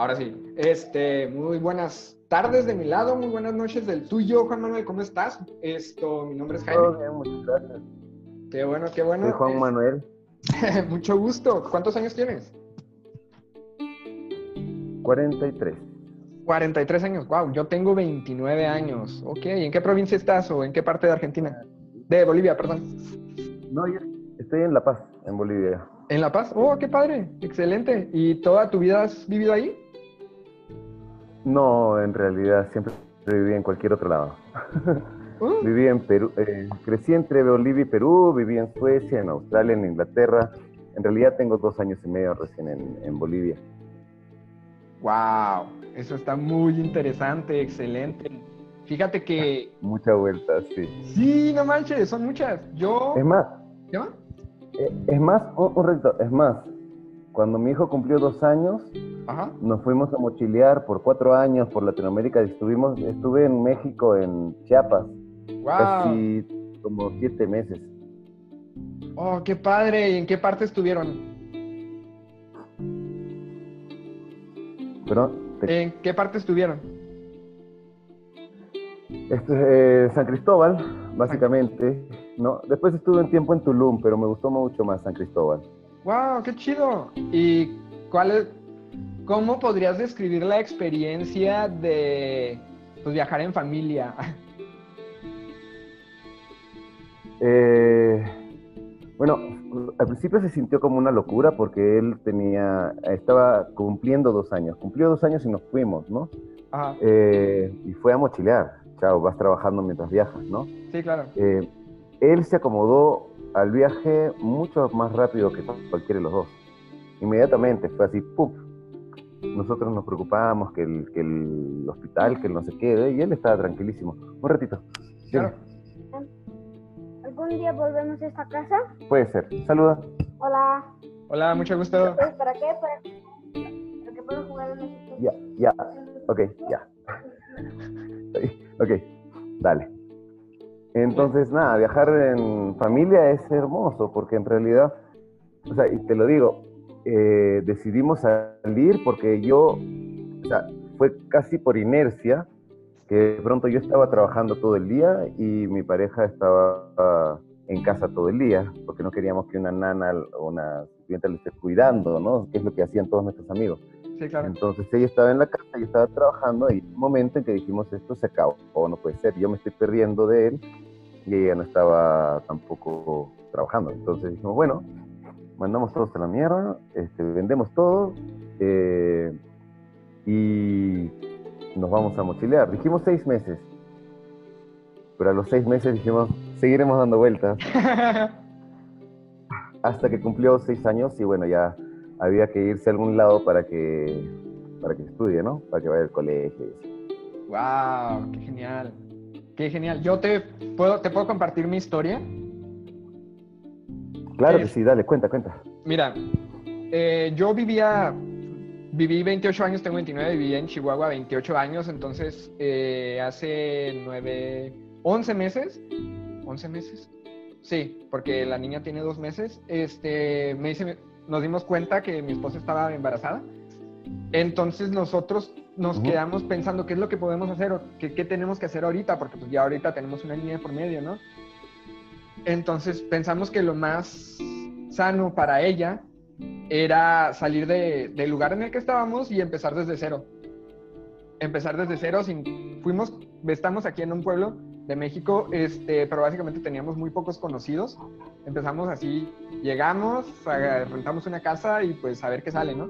Ahora sí. Este, muy buenas tardes de mi lado, muy buenas noches del tuyo, Juan Manuel, ¿cómo estás? Esto, mi nombre es Jaime. Todo bien, muchas gracias. Qué bueno, qué bueno. Soy Juan Manuel, Mucho gusto. ¿Cuántos años tienes? 43. 43 años. Wow, yo tengo 29 años. Ok, ¿en qué provincia estás o en qué parte de Argentina? De Bolivia, perdón. No, yo estoy en La Paz, en Bolivia. ¿En La Paz? Oh, qué padre. Excelente. ¿Y toda tu vida has vivido ahí? No, en realidad siempre viví en cualquier otro lado. Uh, Viví en Perú, eh, crecí entre Bolivia y Perú, viví en Suecia, en Australia, en Inglaterra. En realidad tengo dos años y medio recién en, en Bolivia. wow, eso está muy interesante, excelente. Fíjate que Mucha vuelta, sí. sí, no manches, son muchas. Yo Es más, ¿Qué más? eh, es más, un, un ratito, es más, cuando mi hijo cumplió dos años, Ajá. nos fuimos a mochilear por cuatro años por Latinoamérica. Estuvimos, estuve en México, en Chiapas, Wow. casi como siete meses. Oh, qué padre. ¿Y en qué parte estuvieron? Pero te- ¿En qué parte estuvieron? este, eh, San Cristóbal, básicamente, ¿no? Después estuve un tiempo en Tulum, pero me gustó mucho más San Cristóbal. Wow, qué chido. ¿Y cuál es, cómo podrías describir la experiencia de pues, viajar en familia? Eh, bueno, al principio se sintió como una locura porque él tenía, estaba cumpliendo dos años. Cumplió dos años y nos fuimos, ¿no? Ajá. Eh, y fue a mochilear. Chao, vas trabajando mientras viajas, ¿no? Sí, claro. Eh, él se acomodó al viaje mucho más rápido que cualquiera de los dos. Inmediatamente fue así, ¡pum! Nosotros nos preocupábamos que el, que el hospital, que él no se quede, y él estaba tranquilísimo. Un ratito. Claro. ¿Algún día volvemos a esta casa? Puede ser. Saluda. Hola. Hola, mucho gusto. ¿Para qué? ¿Para, para que puedo jugar en Ya, ya. Ok, ya. Ok, dale. Entonces, nada, viajar en familia es hermoso porque en realidad, o sea, y te lo digo, eh, decidimos salir porque yo, o sea, fue casi por inercia que de pronto yo estaba trabajando todo el día y mi pareja estaba ah, en casa todo el día porque no queríamos que una nana o una clienta le esté cuidando, ¿no? Que es lo que hacían todos nuestros amigos. Sí, claro. Entonces ella estaba en la casa, yo estaba trabajando y un momento en que dijimos esto se acabó, o no puede ser, yo me estoy perdiendo de él y ella no estaba tampoco trabajando. Entonces dijimos, bueno, mandamos todos a la mierda, este, vendemos todo eh, y nos vamos a mochilear. Dijimos seis meses, pero a los seis meses dijimos, seguiremos dando vueltas hasta que cumplió seis años y bueno, ya había que irse a algún lado para que, para que estudie, ¿no? Para que vaya al colegio. wow, qué genial. Qué genial. Yo te puedo, te puedo compartir mi historia. Claro que sí, dale, cuenta, cuenta. Mira, eh, yo vivía, viví 28 años, tengo 29, viví en Chihuahua 28 años, entonces eh, hace 9, 11 meses, 11 meses, sí, porque la niña tiene dos meses, este, me dice, nos dimos cuenta que mi esposa estaba embarazada, entonces nosotros nos Ujú. quedamos pensando qué es lo que podemos hacer o qué, qué tenemos que hacer ahorita, porque pues ya ahorita tenemos una niña por medio, ¿no? Entonces pensamos que lo más sano para ella era salir de- del lugar en el que estábamos y empezar desde cero. Empezar desde cero, sin, fuimos, estamos aquí en un pueblo de México, este, pero básicamente teníamos muy pocos conocidos. Empezamos así, llegamos, a- rentamos una casa y pues a ver qué sale, ¿no?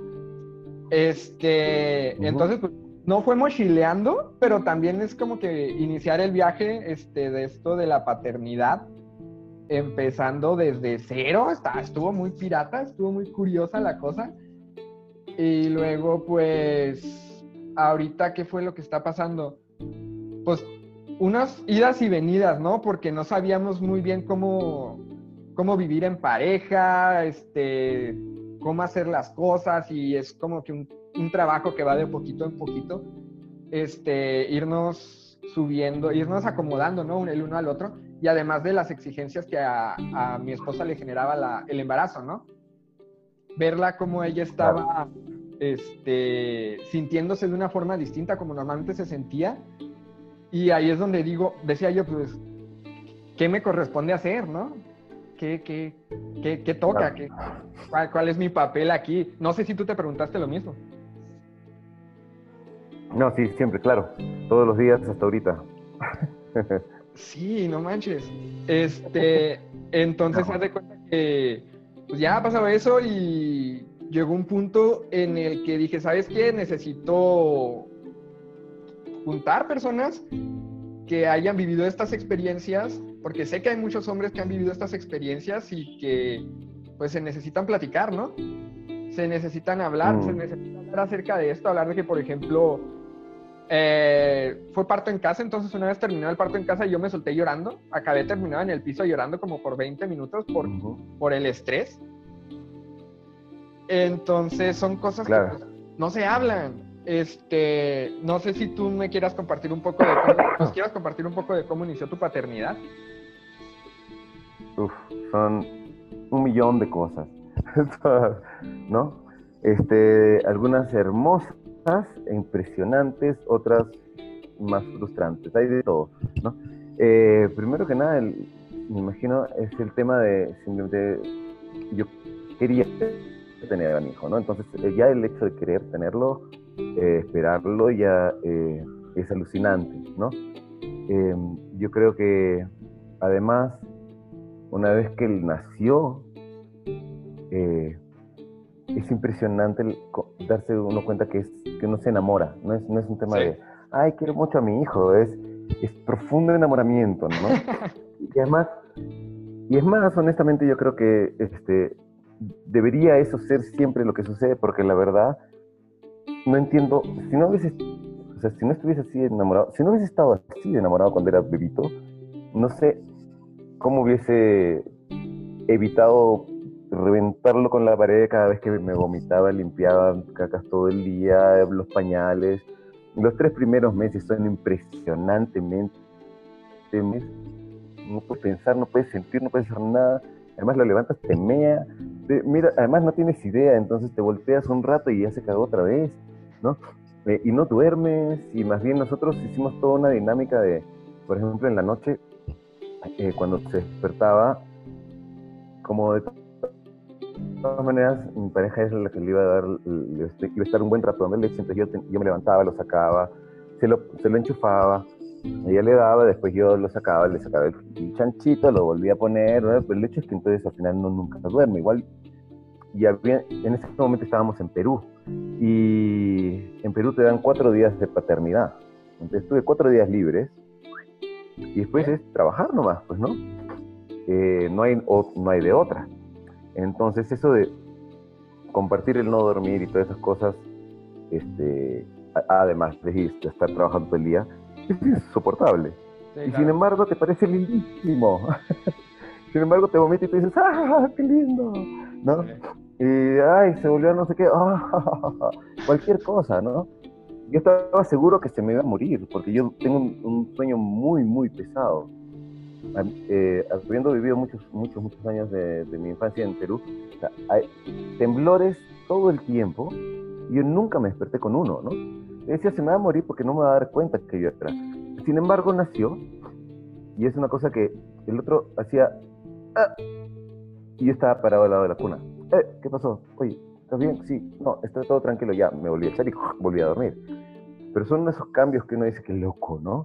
Este, entonces pues, no fue mochileando, pero también es como que iniciar el viaje este, de esto de la paternidad empezando desde cero, está, estuvo muy pirata, estuvo muy curiosa la cosa. Y luego, pues, ahorita, ¿qué fue lo que está pasando? Pues, unas idas y venidas, ¿no? Porque no sabíamos muy bien cómo, cómo vivir en pareja, este, cómo hacer las cosas, y es como que un, un trabajo que va de poquito en poquito, este, irnos subiendo, irnos acomodando, ¿no? El uno al otro y además de las exigencias que a, a mi esposa le generaba la- el embarazo, ¿no? Verla como ella estaba este, sintiéndose de una forma distinta como normalmente se sentía. Y ahí es donde digo, decía yo, pues, ¿qué me corresponde hacer, no? ¿Qué, qué, qué, qué toca? ¿Qué, cuál, ¿Cuál es mi papel aquí? No sé si tú te preguntaste lo mismo. No, sí, siempre, claro. Todos los días hasta ahorita. Sí, no manches. Este, entonces haz de cuenta que pues ya ha pasado eso y llegó un punto en el que dije, ¿sabes qué? Necesito juntar personas que hayan vivido estas experiencias, porque sé que hay muchos hombres que han vivido estas experiencias y que pues se necesitan platicar, ¿no? Se necesitan hablar, se Mm. necesitan hablar acerca de esto, hablar de que, por ejemplo, eh, fue parto en casa, entonces una vez terminó el parto en casa yo me solté llorando, acabé terminado en el piso llorando como por 20 minutos por, por el estrés. Entonces son cosas Claro. que no se hablan. Este, no sé si tú me quieras compartir un poco de cómo, nos quieras compartir un poco de cómo inició tu paternidad. Uf, son un millón de cosas, ¿no? Este, algunas hermosas e impresionantes, otras más frustrantes, hay de todo, ¿no? Eh, primero que nada, el- me imagino, es el tema de simplemente, yo quería tener a mi hijo, ¿no? Entonces, ya el hecho de querer tenerlo, eh, esperarlo, ya eh, es alucinante, ¿no? Eh, yo creo que, además, una vez que él nació, es impresionante el darse uno cuenta que, es, que uno se enamora, no es, no es un tema Sí. de, ay, quiero mucho a mi hijo, es, es profundo enamoramiento, ¿no? y además, y es más, honestamente, yo creo que este, debería eso ser siempre lo que sucede, porque la verdad, no entiendo, si no hubiese, o sea, si no estuviese así enamorado, si no hubiese estado así enamorado cuando era bebito, no sé cómo hubiese evitado reventarlo con la pared cada vez que me vomitaba, limpiaba cacas todo el día, los pañales. Los tres primeros meses son impresionantemente mes- no puedes pensar, no puedes sentir, no puedes hacer nada. Además lo levantas, te mea. te- mira, además no tienes idea, entonces te volteas un rato y ya se cagó otra vez, ¿no? Eh, y no duermes, y más bien nosotros hicimos toda una dinámica de, por ejemplo, en la noche, eh, cuando se despertaba, como de todas maneras, mi pareja es la que le iba a dar, le- este, iba a estar un buen rato dando leche, entonces yo, yo me levantaba, lo sacaba, se lo, se lo enchufaba, ella le daba, después yo lo sacaba, le sacaba el, el chanchito, lo volvía a poner, ¿no? pero el hecho es que entonces al final no nunca duerme, igual, y había- en ese momento estábamos en Perú, y en Perú te dan cuatro días de paternidad, entonces tuve cuatro días libres, y después es trabajar nomás, pues, ¿no? Eh, no, hay, o- no hay de otra. Entonces, eso de compartir el no dormir y todas esas cosas, este, además de estar trabajando todo el día, es insoportable. Sí, y sin embargo, te parece lindísimo. sin embargo, te vomitas y te dices, ¡ah, qué lindo! ¿No? Sí. Y, ay, se volvió no sé qué, ¡ah! cualquier cosa, ¿no? Yo estaba seguro que se me iba a morir, porque yo tengo un, sueño muy, muy pesado. Eh, habiendo vivido muchos, muchos, muchos años de, de mi infancia en Perú, o hay temblores todo el tiempo, y yo nunca me desperté con uno, ¿no? Decía, se me va a morir porque no me va a dar cuenta que yo era. Sin embargo, nació, y es una cosa que el otro hacía, "Ah", y yo estaba parado al lado de la cuna. "Eh, ¿Qué pasó? Oye, ¿estás bien? Sí, no, está todo tranquilo, ya, me volví a echar y volví a dormir. Pero son esos cambios que uno dice que loco, ¿no?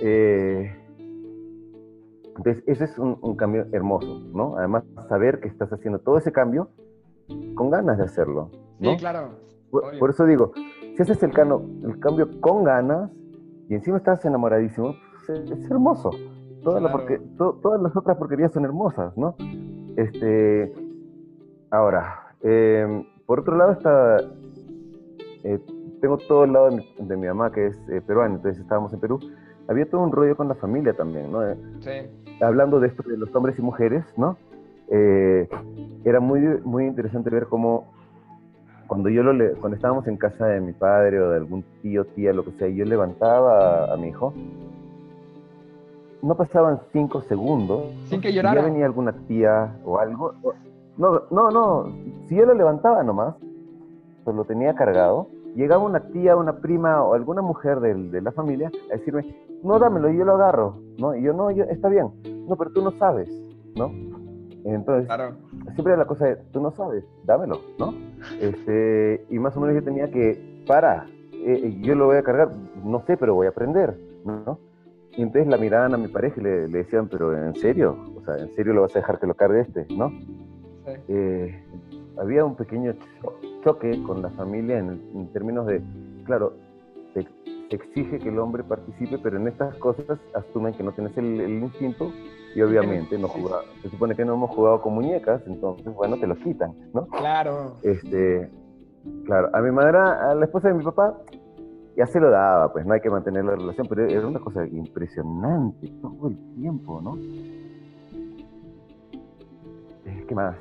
Eh, entonces, ese es un, un cambio hermoso, ¿no? Además, saber que estás haciendo todo ese cambio con ganas de hacerlo, ¿no? Sí, claro. Por, eso digo, si haces el, cano- el cambio con ganas y encima estás enamoradísimo, pues, es, es hermoso. Porque- to- todas las otras porquerías son hermosas, ¿no? Este, ahora, eh, por otro lado está, eh, tengo todo el lado de mi, de mi mamá que es eh, peruana, entonces estábamos en Perú. Había todo un rollo con la familia también, ¿no? Sí. hablando de esto de los hombres y mujeres, ¿no? Eh, era muy, muy interesante ver cómo cuando yo lo le- cuando estábamos en casa de mi padre o de algún tío, tía, lo que sea, yo levantaba a, a mi hijo, no pasaban cinco segundos Sin que y ya llorara. venía alguna tía o algo. No, no, no, si yo lo levantaba nomás, listo, lo tenía cargado, llegaba una tía, una prima o alguna mujer del- de, la familia a decirme, no, dámelo, yo lo agarro, ¿no? Y yo, no, yo, está bien, no, pero tú no sabes, ¿no? Entonces, Claro. siempre era la cosa de, tú no sabes, dámelo, ¿no? Este, y más o menos yo tenía que, para, eh, eh, yo lo voy a cargar, no sé, pero voy a aprender, ¿no? Y entonces la miraban a mi pareja y le, le decían, pero ¿en serio? O sea, ¿en serio lo vas a dejar que lo cargue este, no? Eh, había un pequeño cho- choque con la familia en, en términos de, claro, se, se exige que el hombre participe, pero en estas cosas asumen que no tienes el, el instinto y obviamente no juega, se supone que no hemos jugado con muñecas, entonces, bueno, te lo quitan, ¿no? Claro. Este, claro, a mi madre, a la esposa de mi papá, ya se lo daba, pues no hay que mantener la relación, pero era una cosa impresionante todo el tiempo, ¿no? ¿Qué más?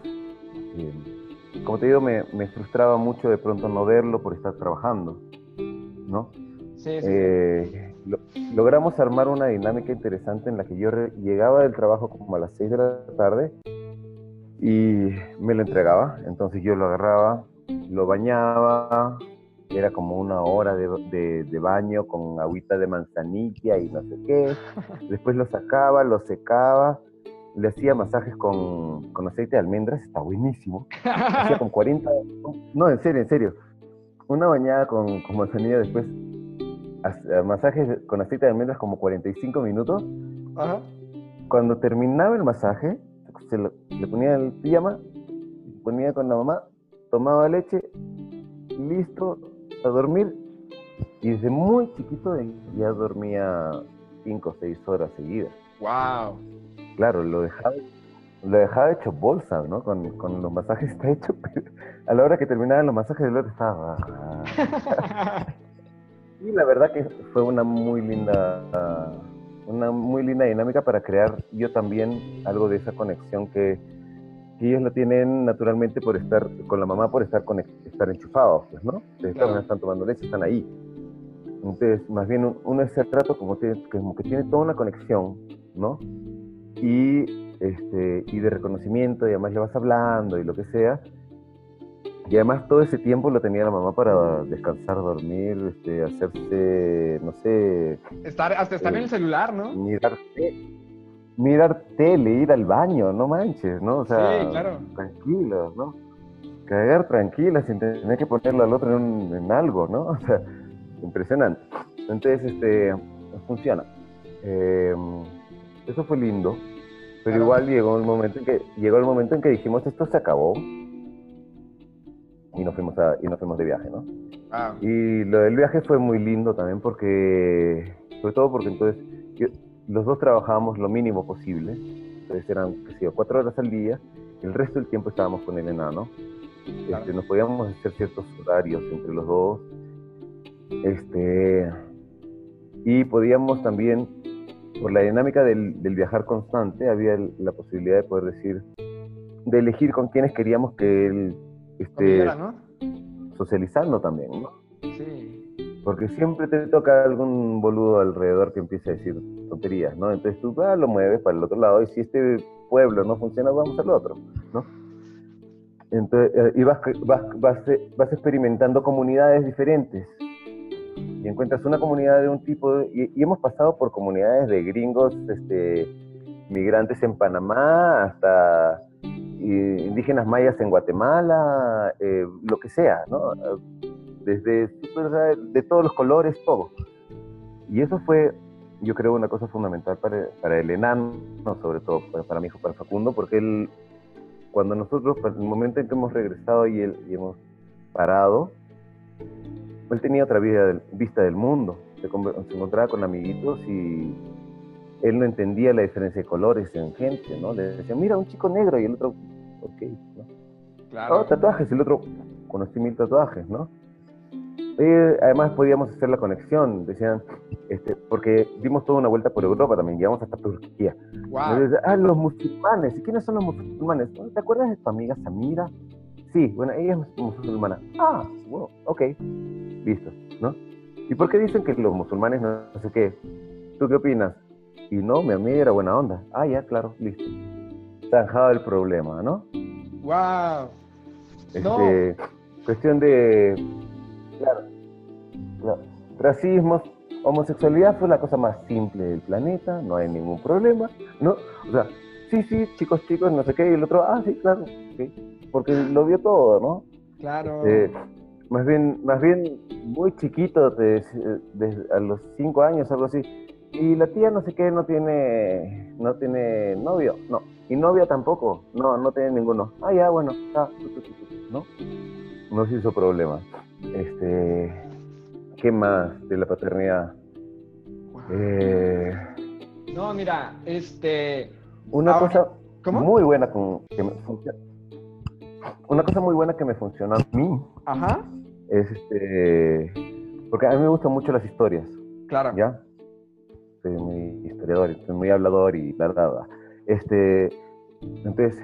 Eh, como te digo, me, me frustraba mucho de pronto no verlo por estar trabajando, ¿no? Sí, sí. Eh, lo- logramos armar una dinámica interesante en la que yo re- llegaba del trabajo como a las 6 de la tarde y me lo entregaba. Entonces yo lo agarraba, lo bañaba, era como una hora de, de- de baño con agüita de manzanilla y no sé qué. Después lo sacaba, lo secaba, le hacía masajes con, con aceite de almendras, está buenísimo. Hacía con 40, no, en serio, en serio. Una bañada con, con manzanilla después, as- masajes con aceite de almendras como 45 minutos. Ajá. Cuando terminaba el masaje, se lo- le ponía el pijama, ponía con la mamá, tomaba leche, listo, a dormir. Y desde muy chiquito ya dormía 5 o 6 horas seguidas. Wow. Claro, lo dejaba, lo dejaba hecho bolsa, ¿no? Con, con los masajes está hecho, pero a la hora que terminaban los masajes, el otro estaba... Y la verdad que fue una muy linda, una muy linda dinámica para crear yo también algo de esa conexión que, que ellos la tienen naturalmente por estar con la mamá, por estar, conec- estar enchufados, pues, ¿no? Claro. que están tomando leche, están ahí. Entonces, más bien un- uno ese rato como, tiene, como que tiene toda una conexión, ¿no? Y, este, y de reconocimiento, y además le vas hablando y lo que sea. Y además todo ese tiempo lo tenía la mamá para descansar, dormir, este, hacerse, no sé, Estar, hasta estar en el celular, ¿no? mirar, mirar tele, ir al baño, no manches, ¿no? O sea, Sí, claro. tranquilo, ¿no? Cagar tranquila sin tener que ponerlo al otro en, un- en algo, ¿no? O sea, impresionante. Entonces, este, funciona. Eh, eso fue lindo, pero Claro. igual llegó el momento en que llegó el momento en que dijimos esto se acabó y nos fuimos a, y nos fuimos de viaje, ¿no? Wow. Y lo del viaje fue muy lindo también porque, sobre todo porque entonces yo- los dos trabajábamos lo mínimo posible, entonces eran, qué sé yo, cuatro horas al día, el resto del tiempo estábamos con el enano, Claro. este, nos podíamos hacer ciertos horarios entre los dos, este, y podíamos también, por la dinámica del, del viajar constante, había el- la posibilidad de poder decir, de elegir con quienes queríamos que él esté ¿no? socializando también, ¿no? Sí. Porque siempre te toca algún boludo alrededor que empiece a decir tonterías, ¿no? Entonces tú ah, lo mueves para el otro lado y si este pueblo no funciona, vamos al otro, ¿no? Entonces, eh, y vas, vas, vas, vas experimentando comunidades diferentes. Y encuentras una comunidad de un tipo, y, hemos pasado por comunidades de gringos, este, migrantes en Panamá, hasta indígenas mayas en Guatemala, eh, lo que sea, ¿no? desde de todos los colores, todo. Y eso fue, yo creo, una cosa fundamental para, para el enano, sobre todo para, mi hijo, para Facundo, porque él, cuando nosotros, para el momento en que hemos regresado y, él, y hemos parado, él tenía otra vida del- vista del mundo, se, se encontraba con amiguitos y él no entendía la diferencia de colores en gente, ¿no? Le decía, mira, un chico negro y el otro, ok, ¿no? Claro. Oh, tatuajes, el otro, conocí mil tatuajes, ¿no? Eh, además podíamos hacer la conexión, decían, este, porque dimos toda una vuelta por Europa también, llegamos hasta Turquía. Wow. Entonces, ah, los musulmanes, ¿y quiénes son los musulmanes? ¿Te acuerdas de tu amiga Samira? Sí, bueno, ella es musulmana. Ah, bueno, ok, listo, ¿no? ¿Y por qué dicen que los musulmanes no, no sé qué? ¿Tú qué opinas? Y no, mi amiga era buena onda. Ah, ya, claro, listo. Zanjado el problema, ¿no? Wow. No. Este, cuestión de, claro, no, racismo, homosexualidad fue la cosa más simple del planeta, no hay ningún problema, ¿no? O sea, sí, sí, chicos, chicos, no sé qué, y el otro, ah, sí, claro, sí, porque lo vio todo, ¿no? Claro. Este, más bien, más bien muy chiquito, de, de- a los cinco años, algo así. Y la tía no sé qué, no tiene, no tiene novio, no. Y novia tampoco, no, no tiene ninguno. Ah, ya, bueno, está, ¿no? No se hizo problema. Este, ¿qué más de la paternidad? Eh, No, mira, este. una Ahora- cosa ¿Cómo? muy buena con, que me funciona. Una cosa muy buena que me funcionó a mí Ajá. es este. Porque a mí me gustan mucho las historias, Claro. ¿ya? Soy muy historiador, soy muy hablador y bla, bla, bla. Este. Entonces,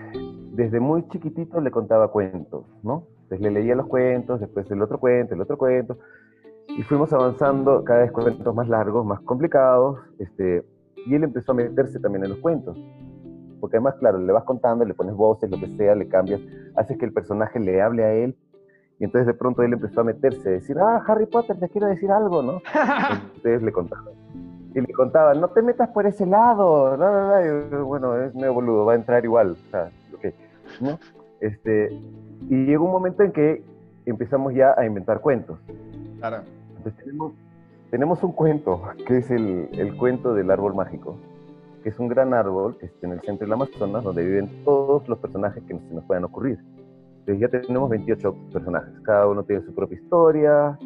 desde muy chiquitito le contaba cuentos, ¿no? Entonces le leía los cuentos, después el otro cuento, el otro cuento. Y fuimos avanzando cada vez cuentos más largos, más complicados. Este, y él empezó a meterse también en los cuentos. Porque además, claro, le vas contando, le pones voces, lo que sea, le cambias, haces que el personaje le hable a él. Y entonces de pronto él empezó a meterse, a decir, ah, Harry Potter, te quiero decir algo, ¿no? Entonces le contaba. Y le contaba, no te metas por ese lado. bla, bla, bla. Y bueno, es medio boludo, va a entrar igual. O sea, ok, ¿no? Este, y llegó un momento en que empezamos ya a inventar cuentos. claro. Entonces tenemos, tenemos un cuento, que es el, el cuento del árbol mágico, que es un gran árbol que está en el centro del Amazonas, donde viven todos los personajes que se nos puedan ocurrir. Entonces ya tenemos 28 personajes, cada uno tiene su propia historia,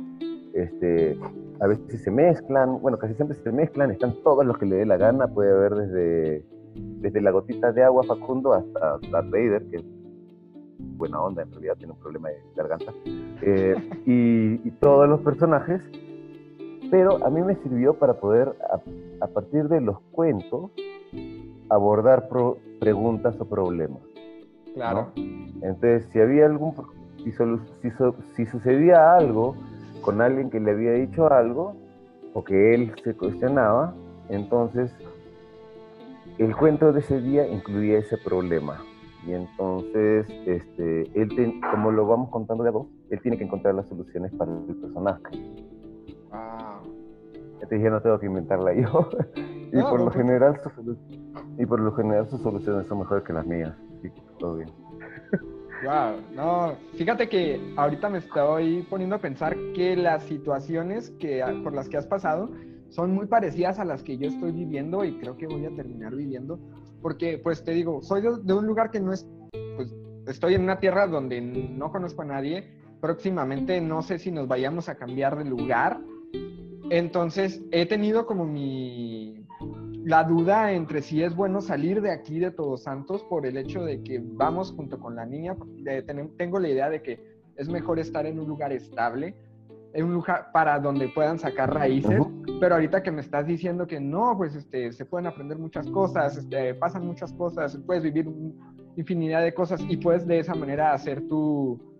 este, a veces se mezclan, bueno, casi siempre se mezclan, están todos los que le dé la gana, puede haber desde, desde la gotita de agua Facundo hasta Darth Vader, que es buena onda, en realidad tiene un problema de garganta, eh, y, y todos los personajes, pero a mí me sirvió para poder, a, a partir de los cuentos, abordar pro- preguntas o problemas. Claro. Entonces, si había algún, si, si, si sucedía algo con alguien que le había dicho algo, o que él se cuestionaba, entonces el cuento de ese día incluía ese problema. Y entonces, este, él ten- como lo vamos contando de a él tiene que encontrar las soluciones para el personaje. Wow. Entonces ya no tengo que inventarla yo. y, por no, lo pues- general, y por lo general sus soluciones son mejores que las mías. Así que todo bien. Wow, no, fíjate que ahorita me estoy poniendo a pensar que las situaciones que, por las que has pasado son muy parecidas a las que yo estoy viviendo y creo que voy a terminar viviendo, porque pues te digo, soy de, de un lugar que no es, pues estoy en una tierra donde no conozco a nadie, próximamente no sé si nos vayamos a cambiar de lugar, entonces he tenido como mi, la duda entre si es bueno salir de aquí de Todos Santos por el hecho de que vamos junto con la niña. de tengo la idea de que es mejor estar en un lugar estable, en un lugar para donde puedan sacar raíces. Pero ahorita que me estás diciendo que no, pues este, se pueden aprender muchas cosas, este, pasan muchas cosas, puedes vivir infinidad de cosas y puedes de esa manera hacer tu,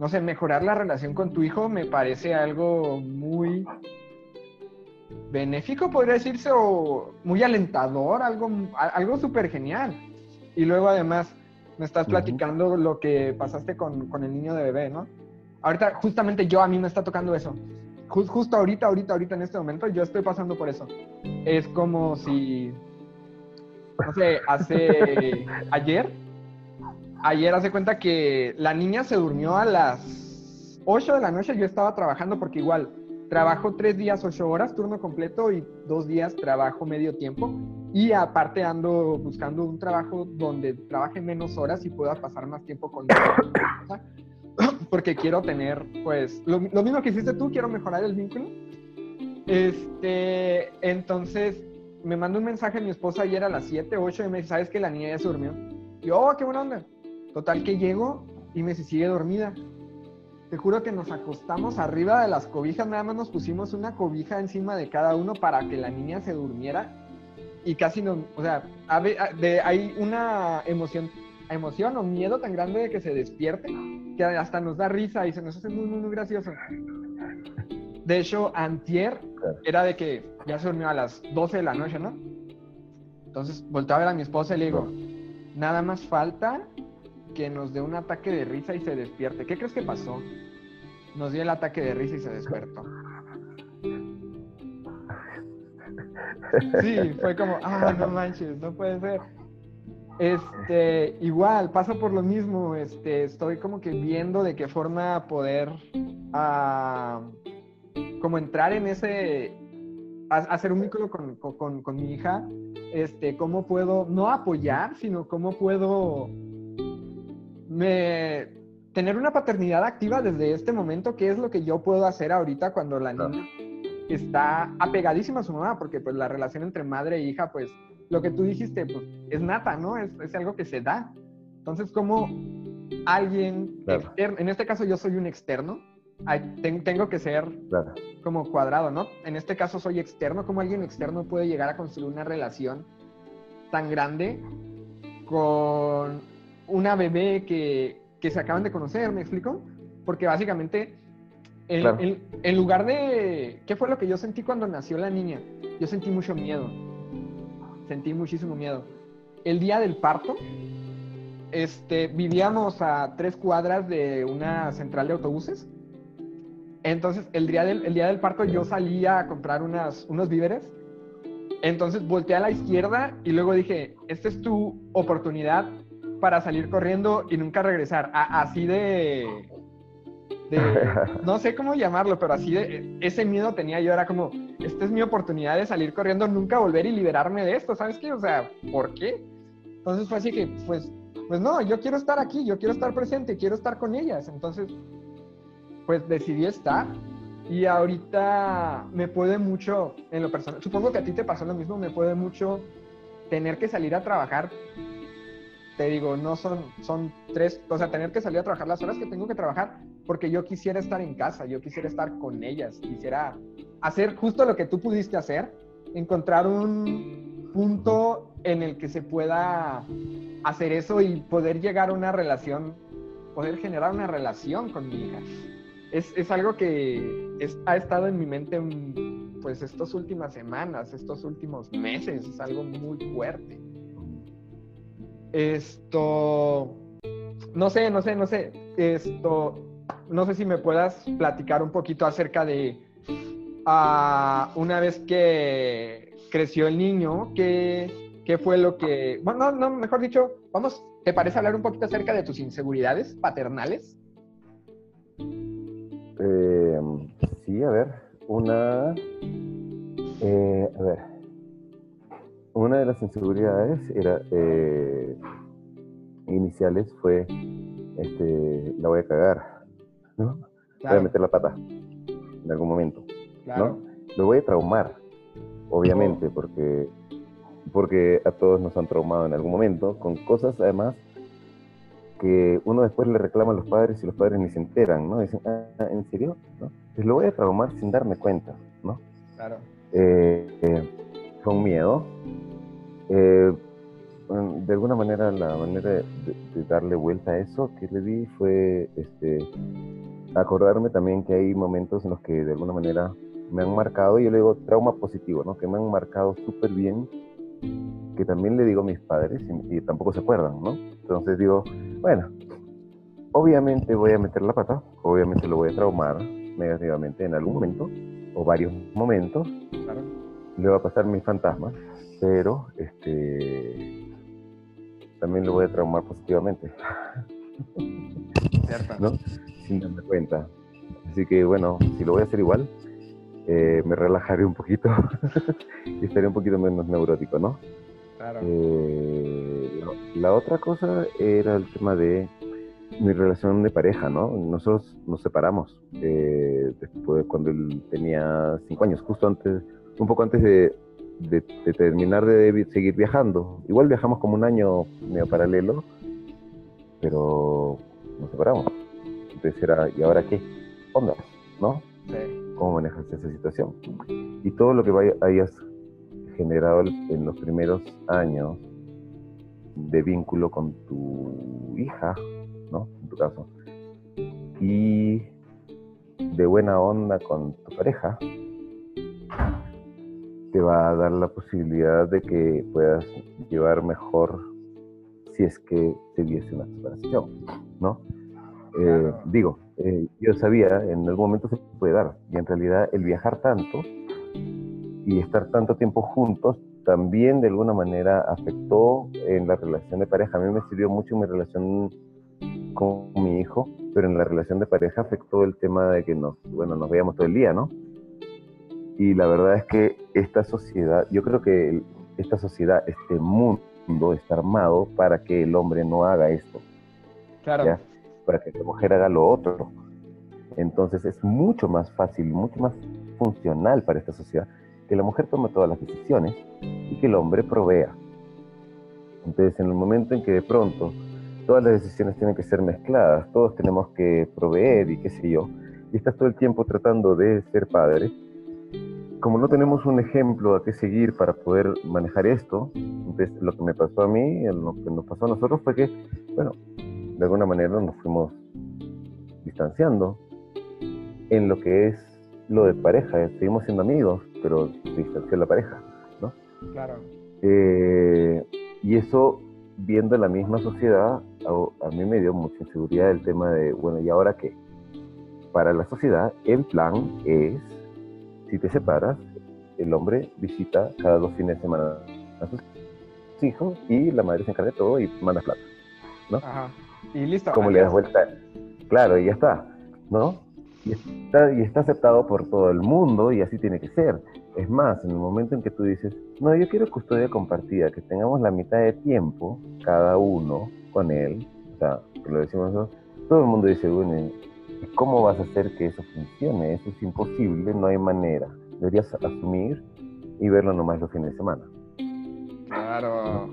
no sé, mejorar la relación con tu hijo, me parece algo muy benéfico, podría decirse, o muy alentador, algo, algo súper genial. Y luego además me estás platicando lo que pasaste con, con el niño de bebé, ¿no? Ahorita, justamente yo, a mí me está tocando eso. Jus- justo ahorita, ahorita, ahorita en este momento, yo estoy pasando por eso. Es como si, no sé, hace ayer, ayer hace cuenta que la niña se durmió a las 8 de la noche, yo estaba trabajando porque igual trabajo tres días, ocho horas, turno completo y dos días trabajo medio tiempo. Y aparte ando buscando un trabajo donde trabaje menos horas y pueda pasar más tiempo con porque quiero tener, pues, lo, mismo que hiciste tú, quiero mejorar el vínculo. Este, entonces me mandó un mensaje a mi esposa ayer a las 7, 8 y me dice, ¿sabes que la niña ya se durmió? Yo, oh, qué buena onda. Total que llego y me sigue dormida. Te juro que nos acostamos arriba de las cobijas, nada más nos pusimos una cobija encima de cada uno para que la niña se durmiera y casi no, o sea, hay una emoción, emoción o miedo tan grande de que se despierte que hasta nos da risa y se nos hace muy, muy, muy gracioso. De hecho, antier era de que ya se durmió a las 12 de la noche, ¿no? Entonces volteé a ver a mi esposa y le digo, nada más falta que nos dé un ataque de risa y se despierte. ¿Qué crees que pasó? Nos dio el ataque de risa y se despertó. Sí, fue como, ah, no manches, no puede ser. Este, igual, pasa por lo mismo, este, estoy como que viendo de qué forma poder, ah, como entrar en ese, hacer un vínculo con, con, con, mi hija, este, cómo puedo, no apoyar, sino cómo puedo me, tener una paternidad activa desde este momento, qué es lo que yo puedo hacer ahorita cuando la niña está apegadísima a su mamá, porque pues la relación entre madre e hija, pues lo que tú dijiste, pues es nata, ¿no? Es, es algo que se da. Entonces, como alguien externo, en este caso yo soy un externo, tengo que ser como cuadrado, ¿no? En este caso soy externo, como alguien externo puede llegar a construir una relación tan grande con una bebé que, que se acaban de conocer, ¿me explico? Porque básicamente en, lugar de... ¿Qué fue lo que yo sentí cuando nació la niña? Yo sentí mucho miedo. Sentí muchísimo miedo. El día del parto, este, vivíamos a tres cuadras de una central de autobuses. Entonces, el día del, el día del parto yo salía a comprar unas, unos víveres. Entonces volteé a la izquierda y luego dije, esta es tu oportunidad para salir corriendo y nunca regresar. así de, no sé cómo llamarlo, pero así de, ese miedo tenía yo, era como, esta es mi oportunidad de salir corriendo, nunca volver y liberarme de esto, ¿sabes qué? O sea, ¿por qué? Entonces fue así que, pues, pues no, yo quiero estar aquí, yo quiero estar presente, quiero estar con ellas. Entonces, pues decidí estar y ahorita me puede mucho, en lo personal, supongo que a ti te pasó lo mismo, me puede mucho tener que salir a trabajar te digo, no son, son tres, o sea, tener que salir a trabajar las horas que tengo que trabajar, porque yo quisiera estar en casa, yo quisiera estar con ellas, quisiera hacer justo lo que tú pudiste hacer, encontrar un punto en el que se pueda hacer eso y poder llegar a una relación, poder generar una relación con mi hija. Es, es algo que ha estado en mi mente pues estas últimas semanas, estos últimos meses, es algo muy fuerte. Esto, no sé, no sé, no sé, esto, no sé si me puedas platicar un poquito acerca de uh, una vez que creció el niño, ¿qué, qué fue lo que, bueno, no, mejor dicho, vamos, ¿te parece hablar un poquito acerca de tus inseguridades paternales? Eh, sí, a ver, una, eh, a ver, una de las inseguridades era eh, iniciales fue este, la voy a cagar, ¿no? Voy a meter la pata en algún momento, ¿no? Lo voy a traumar, obviamente, porque porque a todos nos han traumado en algún momento con cosas además que uno después le reclama a los padres y los padres ni se enteran, ¿no? Dicen, ah, ¿en serio? ¿No? Pues lo voy a traumar sin darme cuenta, ¿no? Claro. Eh, eh, con miedo. Eh, de alguna manera, la manera de, darle vuelta a eso que le di fue este, acordarme también que hay momentos en los que de alguna manera me han marcado, y yo le digo trauma positivo, ¿no? que me han marcado súper bien, que también le digo a mis padres y, tampoco se acuerdan, ¿no? Entonces digo, bueno, obviamente voy a meter la pata, obviamente lo voy a traumar negativamente en algún momento, o varios momentos, le va a pasar mis fantasmas, pero este también lo voy a traumar positivamente. ¿No? Sin darme cuenta. Así que bueno, si lo voy a hacer igual, eh, me relajaré un poquito y estaré un poquito menos neurótico, ¿no? Claro. Eh, la otra cosa era el tema de mi relación de pareja, ¿no? Nosotros nos separamos eh, después cuando él tenía cinco años, justo antes, un poco antes de, de, terminar de seguir viajando. Igual viajamos como un año medio paralelo, pero nos separamos. Entonces era, ¿y ahora qué? Onda, ¿no? ¿Cómo manejas esa situación? Y todo lo que hayas generado en los primeros años de vínculo con tu hija, ¿no? En tu caso. Y de buena onda con tu pareja, te va a dar la posibilidad de que puedas llevar mejor si es que se diese una separación, ¿no? Eh, digo, eh, yo sabía, en algún momento se puede dar, y en realidad el viajar tanto y estar tanto tiempo juntos también de alguna manera afectó en la relación de pareja. A mí me sirvió mucho en mi relación con mi hijo, pero en la relación de pareja afectó el tema de que nos, bueno, nos veíamos todo el día, ¿no? Y la verdad es que esta sociedad, yo creo que esta sociedad, este mundo está armado para que el hombre no haga esto, Claro. ¿ya? para que la mujer haga lo otro. Entonces es mucho más fácil, mucho más funcional para esta sociedad que la mujer tome todas las decisiones y que el hombre provea. Entonces en el momento en que de pronto todas las decisiones tienen que ser mezcladas, todos tenemos que proveer y qué sé yo, y estás todo el tiempo tratando de ser padre, como no tenemos un ejemplo a qué seguir para poder manejar esto, entonces lo que me pasó a mí, lo que nos pasó a nosotros fue que, bueno, de alguna manera nos fuimos distanciando en lo que es lo de pareja. Seguimos siendo amigos, pero se distanció la pareja. Claro. Eh, y eso, viendo la misma sociedad, a, a mí me dio mucha inseguridad el tema de, bueno, ¿y ahora qué? Para la sociedad, el plan es, si te separas, el hombre visita cada dos fines de semana a sus hijos y la madre se encarga de todo y manda plata. Ajá. Y listo. ¿Cómo le das vuelta? Claro, y ya está, ¿no? Y está, y está aceptado por todo el mundo y así tiene que ser. Es más, en el momento en que tú dices, no, yo quiero custodia compartida, que tengamos la mitad de tiempo cada uno con él, o sea, que lo decimos nosotros, todo el mundo dice, bueno, ¿y ¿cómo vas a hacer que eso funcione? Eso es imposible, no hay manera. Deberías asumir y verlo nomás los fines de semana. Claro.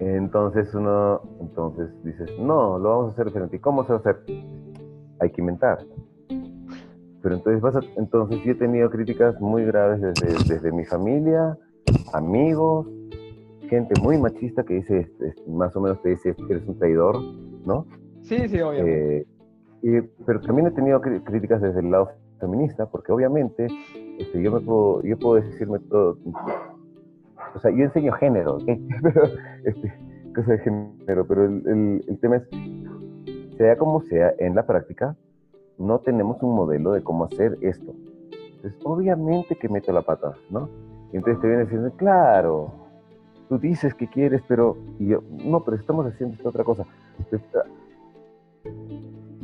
Entonces uno, entonces dices, no, lo vamos a hacer diferente. ¿Y cómo se va a hacer? Hay que inventar. Pero entonces vas a- entonces yo he tenido críticas muy graves desde, desde mi familia, amigos, gente muy machista que dice, este, más o menos te dice, eres un traidor, ¿no? Sí, sí, obviamente. Eh, pero también he tenido críticas desde el lado feminista, porque obviamente este, yo, me puedo, yo puedo decirme todo. O sea, yo enseño género, ¿ok? pero, este, cosa de género, pero el, el- el tema es, sea como sea, en la práctica, no tenemos un modelo de cómo hacer esto. Entonces, obviamente que meto la pata, ¿no? Y entonces te viene diciendo, claro, tú dices que quieres, pero y yo, no, pero estamos haciendo esta otra cosa. Entonces,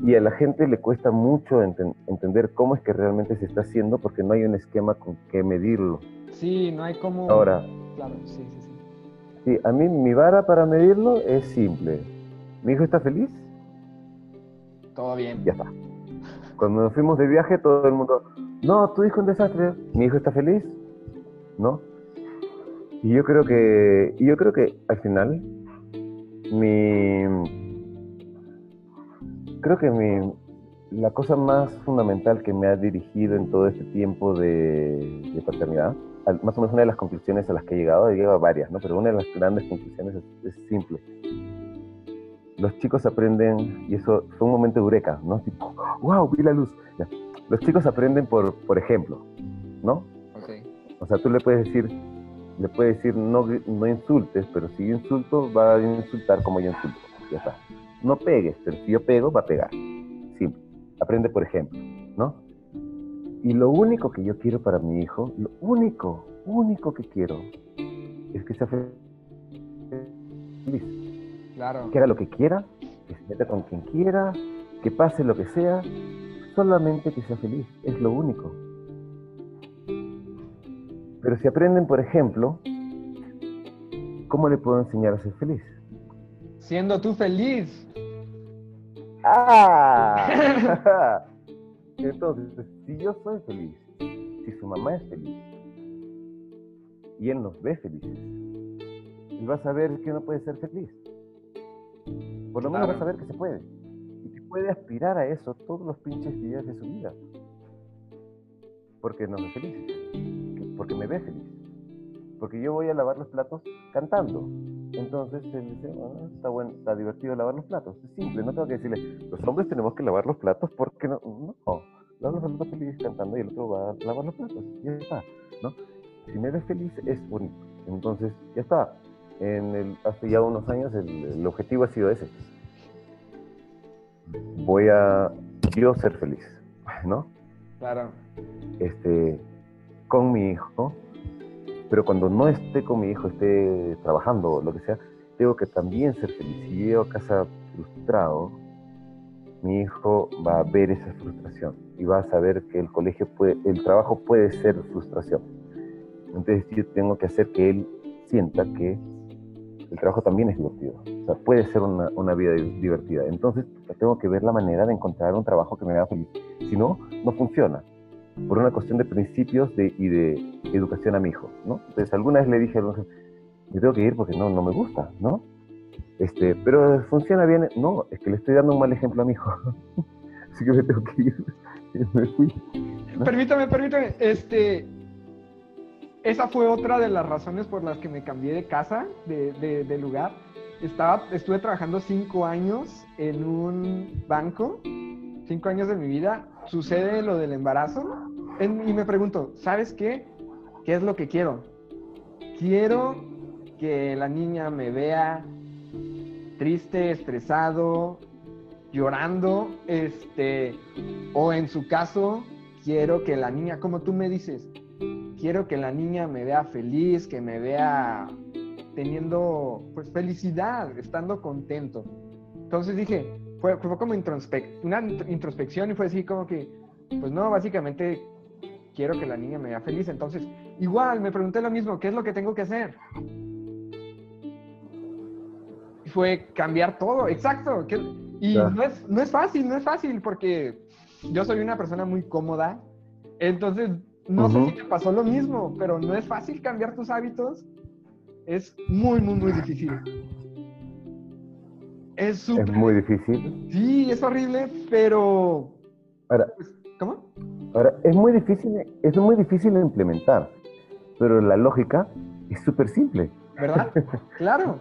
y a la gente le cuesta mucho enten- entender cómo es que realmente se está haciendo porque no hay un esquema con que medirlo. Sí, no hay como. Ahora, Claro, sí, sí, sí. sí, a mí mi vara para medirlo es simple. ¿Mi hijo está feliz? Todo bien. Ya está. Cuando nos fuimos de viaje, todo el mundo, no, tu hijo es un desastre. ¿Mi hijo está feliz? ¿No? Y yo creo que, y yo creo que al final, mi, creo que mi, la cosa más fundamental que me ha dirigido en todo este tiempo de, de paternidad, al- más o menos una de las conclusiones a las que he llegado, he llegado a varias, ¿no? Pero una de las grandes conclusiones es, es simple. Los chicos aprenden, y eso fue un momento de eureka, ¿no? Tipo, wow, vi la luz. Ya. Los chicos aprenden por, por ejemplo, ¿no? O sea, tú le puedes decir, le puedes decir no, no insultes, pero si yo insulto, va a insultar como yo insulto. Ya está. No pegues, pero si yo pego, va a pegar. Simple. Aprende por ejemplo, ¿no? Y lo único que yo quiero para mi hijo, lo único, único que quiero, es que sea feliz. Claro. Que haga lo que quiera, que se meta con quien quiera, que pase lo que sea, solamente que sea feliz. Es lo único. Pero si aprenden, por ejemplo, ¿cómo le puedo enseñar a ser feliz? Siendo tú feliz. ¡Ah! Entonces, si yo soy feliz, si su mamá es feliz, y él nos ve felices, él va a saber que uno puede ser feliz. Por lo menos va a saber que se puede. Y que puede aspirar a eso todos los pinches días de su vida. Porque nos ve felices. que- Porque me ve feliz. Porque yo voy a lavar los platos cantando. Entonces él dice, "Ah, está bueno, está divertido lavar los platos. Es simple, no tengo que decirle, los hombres tenemos que lavar los platos porque no. No, lavar los platos feliz cantando y el otro va a lavar los platos. Y ya está, ¿no? Si me ves feliz es bonito. Entonces, ya está. en el, hace ya unos años el, el objetivo ha sido ese. Voy a yo ser feliz, ¿no? Claro. Este, con mi hijo, pero cuando no esté con mi hijo, esté trabajando o lo que sea, tengo que también ser feliz. Si llego a casa frustrado, mi hijo va a ver esa frustración y va a saber que el colegio puede, el trabajo puede ser frustración. Entonces yo tengo que hacer que él sienta que el trabajo también es divertido. O sea, puede ser una, una vida divertida. Entonces tengo que ver la manera de encontrar un trabajo que me haga feliz. Si no, no funciona. Por una cuestión de principios de, y de educación a mi hijo, ¿no? Entonces alguna vez le dije, yo tengo que ir porque no, no me gusta, ¿no? Este, pero funciona bien. No, es que le estoy dando un mal ejemplo a mi hijo. Así que me tengo que ir. me fui. Permítame, permítame. Este, esa fue otra de las razones por las que me cambié de casa, de, de, de lugar. Estaba, estuve trabajando cinco años en un banco, cinco años de mi vida. Sucede lo del embarazo y me pregunto, ¿sabes qué? ¿Qué es lo que quiero? Quiero que la niña me vea triste, estresado, llorando, este, o en su caso, quiero que la niña, como tú me dices, quiero que la niña me vea feliz, que me vea teniendo, pues, felicidad, estando contento. Entonces dije, fue, fue como introspec una introspección y fue así como que, pues no, básicamente quiero que la niña me vea feliz. Entonces, igual me pregunté lo mismo, ¿qué es lo que tengo que hacer? fue cambiar todo, exacto. Que, y no, es, no es fácil, no es fácil, porque yo soy una persona muy cómoda, entonces no sé si te pasó lo mismo, pero no es fácil cambiar tus hábitos, es muy, muy, muy difícil. Es, super, es muy difícil. Sí, es horrible, pero... Ahora, pues, ¿Cómo? Ahora, es muy difícil, es muy difícil implementar, pero la lógica es súper simple. ¿Verdad? claro.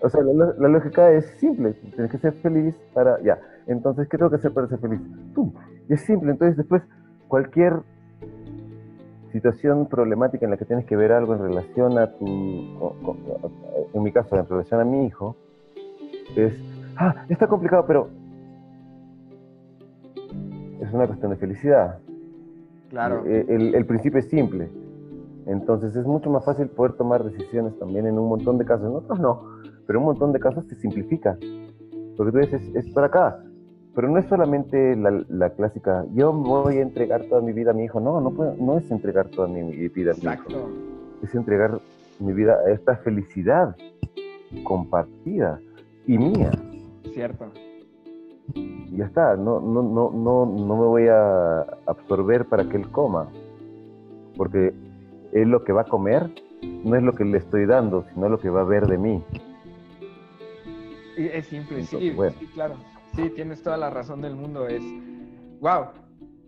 O sea, la, la, lógica es simple. Tienes que ser feliz para. Ya. Entonces, ¿qué tengo que hacer para ser feliz? Tú. Y es simple. Entonces, después, cualquier situación problemática en la que tienes que ver algo en relación a tu. En mi caso, en relación a mi hijo, es. Ah, está complicado, pero. Es una cuestión de felicidad. Claro. El, el, el principio es simple. Entonces es mucho más fácil poder tomar decisiones también en un montón de casos. En otros no, pero en un montón de casos se simplifica. Porque tú dices, es, para acá. Pero no es solamente la, la, clásica, yo voy a entregar toda mi vida a mi hijo. No, no, puedo, no es entregar toda mi vida a mi hijo. Es entregar mi vida a esta felicidad compartida y mía. Cierto. Ya está, no, no, no, no, no me voy a absorber para que él coma. Porque él lo que va a comer no es lo que le estoy dando, sino lo que va a ver de mí. Es simple, Entonces, sí, bueno. sí, claro. Sí, tienes toda la razón del mundo. Es, wow.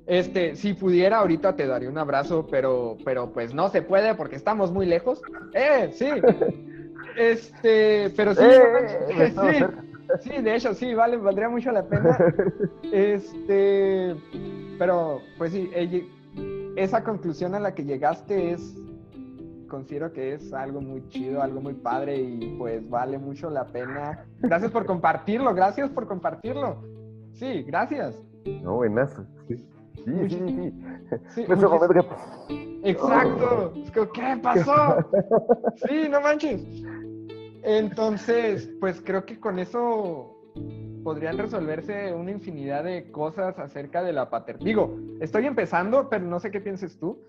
Este, si pudiera, ahorita te daría un abrazo, pero, pero pues no se puede porque estamos muy lejos. ¡Eh! Sí. Este, pero sí. ¡Eh! sí, sí, de hecho, sí, vale, valdría mucho la pena. Este, pero, pues sí, ella, esa conclusión a la que llegaste es, considero que es algo muy chido, algo muy padre y pues vale mucho la pena. Gracias por compartirlo, gracias por compartirlo. Sí, gracias. No, buenazo. Sí, sí, sí. sí. sí momento que... Exacto. ¿Qué pasó? Sí, no manches. Entonces, pues creo que con eso podrían resolverse una infinidad de cosas acerca de la paternidad. Digo, estoy empezando, pero no sé qué pienses tú,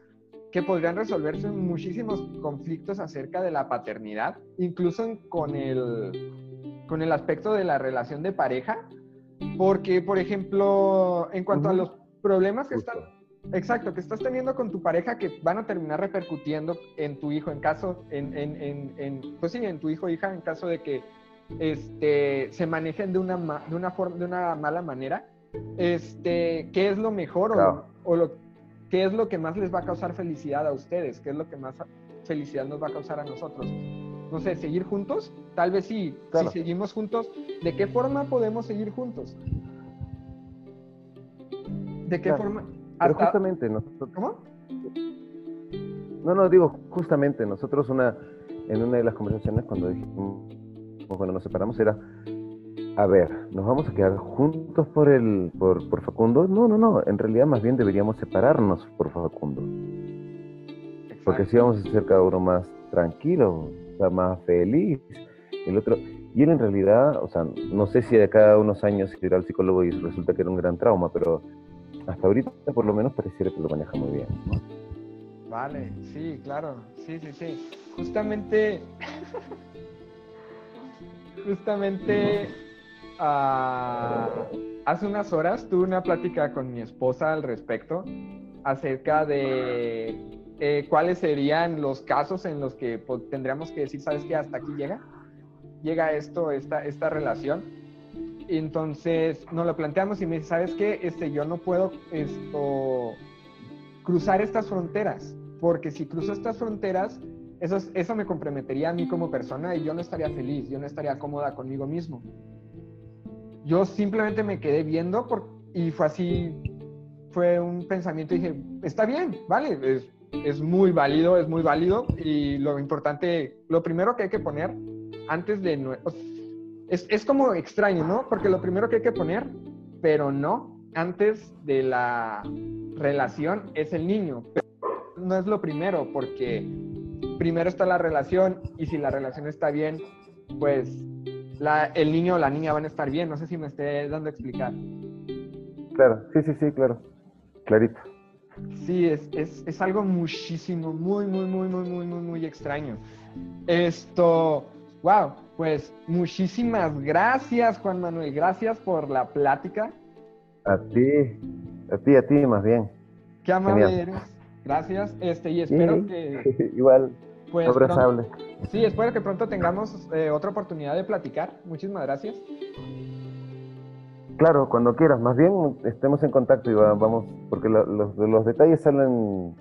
que podrían resolverse muchísimos conflictos acerca de la paternidad, incluso con el, con el aspecto de la relación de pareja, porque, por ejemplo, en cuanto a los problemas que están... Exacto, que estás teniendo con tu pareja que van a terminar repercutiendo en tu hijo, en caso, en, en, en, en pues sí, en tu hijo o hija, en caso de que este, se manejen de una, de una, forma, de una mala manera, este, ¿qué es lo mejor claro. o, o lo, qué es lo que más les va a causar felicidad a ustedes? ¿Qué es lo que más felicidad nos va a causar a nosotros? No sé, seguir juntos, tal vez sí. Claro. Si seguimos juntos, ¿de qué forma podemos seguir juntos? ¿De qué claro. forma? Pero Hasta... justamente nosotros... ¿Cómo? No, no, digo, justamente nosotros una en una de las conversaciones cuando dijimos, cuando nos separamos, era, a ver, ¿nos vamos a quedar juntos por el, por, por Facundo? No, no, no, en realidad más bien deberíamos separarnos por Facundo. Porque así vamos a ser cada uno más tranquilo, más feliz. El otro, y él en realidad, o sea, no sé si de cada unos años irá al psicólogo y resulta que era un gran trauma, pero hasta ahorita por lo menos pareciera que lo maneja muy bien. Vale, sí, claro, sí, sí, sí. Justamente, justamente ah, hace unas horas tuve una plática con mi esposa al respecto acerca de eh, cuáles serían los casos en los que tendríamos que decir, ¿sabes qué? Hasta aquí llega llega esto, esta, esta relación. Entonces nos lo planteamos y me dice, ¿sabes qué? Este, yo no puedo esto, cruzar estas fronteras, porque si cruzo estas fronteras, eso, eso me comprometería a mí como persona y yo no estaría feliz, yo no estaría cómoda conmigo mismo. Yo simplemente me quedé viendo por, y fue así, fue un pensamiento dije, está bien, vale, es, es muy válido, es muy válido y lo importante, lo primero que hay que poner antes de... Es, es como extraño, ¿no? Porque lo primero que hay que poner, pero no, antes de la relación es el niño. Pero no es lo primero, porque primero está la relación y si la relación está bien, pues la, el niño o la niña van a estar bien. No sé si me esté dando a explicar. Claro, sí, sí, sí, claro. Clarito. Sí, es, es, es algo muchísimo, muy, muy, muy, muy, muy, muy, muy extraño. Esto, Wow, pues muchísimas gracias, Juan Manuel. Gracias por la plática. A ti, a ti, a ti, más bien. Qué amable eres. Gracias. Este, y espero que. Igual. Pues, abrazable. sí, espero que pronto tengamos eh, otra oportunidad de platicar. Muchísimas gracias. Claro, cuando quieras. Más bien estemos en contacto y vamos, porque los, los detalles salen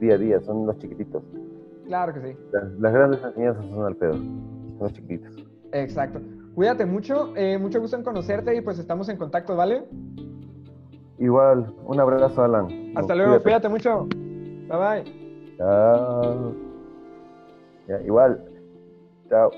día a día, son los chiquititos. Claro que sí. Las, grandes enseñanzas son al pedo, son los chiquitos. Exacto. Cuídate mucho, eh, mucho gusto en conocerte y pues estamos en contacto, ¿vale? Igual, un abrazo, Alan. Hasta luego, cuídate. mucho. Bye bye. Chao. igual. Chao.